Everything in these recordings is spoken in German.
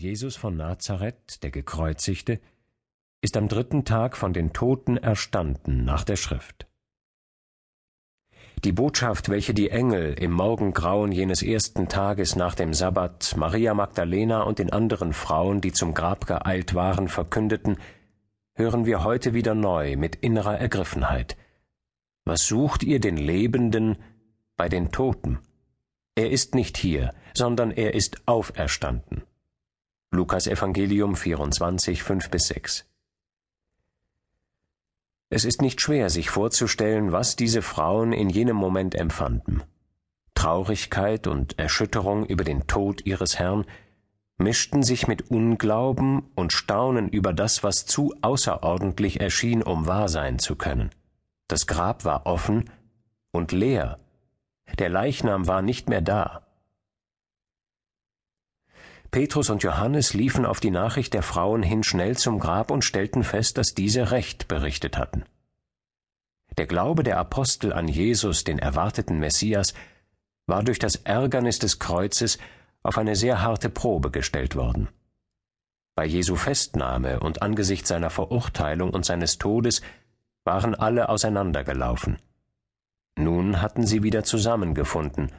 Jesus von Nazareth, der Gekreuzigte, ist am dritten Tag von den Toten erstanden nach der Schrift. Die Botschaft, welche die Engel im Morgengrauen jenes ersten Tages nach dem Sabbat Maria Magdalena und den anderen Frauen, die zum Grab geeilt waren, verkündeten, hören wir heute wieder neu mit innerer Ergriffenheit. Was sucht ihr den Lebenden bei den Toten? Er ist nicht hier, sondern er ist auferstanden. Lukas Evangelium 24, 5 bis 6. Es ist nicht schwer, sich vorzustellen, was diese Frauen in jenem Moment empfanden. Traurigkeit und Erschütterung über den Tod ihres Herrn mischten sich mit Unglauben und Staunen über das, was zu außerordentlich erschien, um wahr sein zu können. Das Grab war offen und leer. Der Leichnam war nicht mehr da. Petrus und Johannes liefen auf die Nachricht der Frauen hin schnell zum Grab und stellten fest, dass diese recht berichtet hatten. Der Glaube der Apostel an Jesus, den erwarteten Messias, war durch das Ärgernis des Kreuzes auf eine sehr harte Probe gestellt worden. Bei Jesu Festnahme und angesichts seiner Verurteilung und seines Todes waren alle auseinandergelaufen. Nun hatten sie wieder zusammengefunden,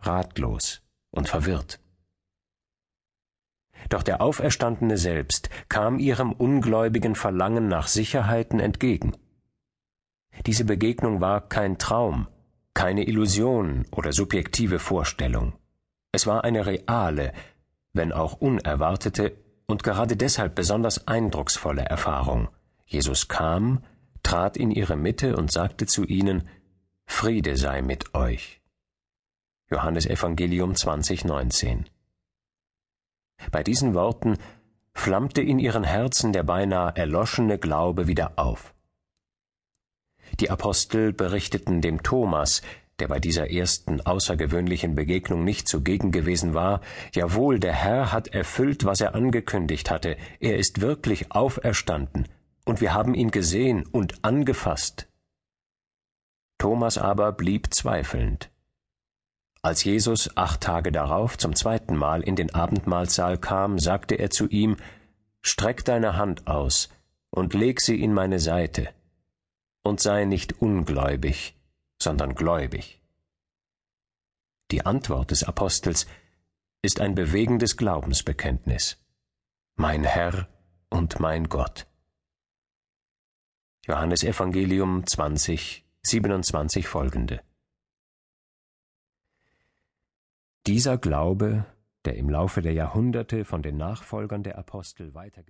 ratlos und verwirrt. Doch der Auferstandene selbst kam ihrem ungläubigen Verlangen nach Sicherheiten entgegen. Diese Begegnung war kein Traum, keine Illusion oder subjektive Vorstellung. Es war eine reale, wenn auch unerwartete und gerade deshalb besonders eindrucksvolle Erfahrung. Jesus kam, trat in ihre Mitte und sagte zu ihnen, Friede sei mit euch. Johannes Evangelium 2019 bei diesen Worten flammte in ihren Herzen der beinahe erloschene Glaube wieder auf. Die Apostel berichteten dem Thomas, der bei dieser ersten außergewöhnlichen Begegnung nicht zugegen gewesen war, jawohl, der Herr hat erfüllt, was er angekündigt hatte, er ist wirklich auferstanden, und wir haben ihn gesehen und angefasst. Thomas aber blieb zweifelnd. Als Jesus acht Tage darauf zum zweiten Mal in den Abendmahlsaal kam, sagte er zu ihm, Streck deine Hand aus und leg sie in meine Seite, und sei nicht ungläubig, sondern gläubig. Die Antwort des Apostels ist ein bewegendes Glaubensbekenntnis. Mein Herr und mein Gott. Johannes Evangelium 20, 27 folgende. Dieser Glaube, der im Laufe der Jahrhunderte von den Nachfolgern der Apostel weitergegeben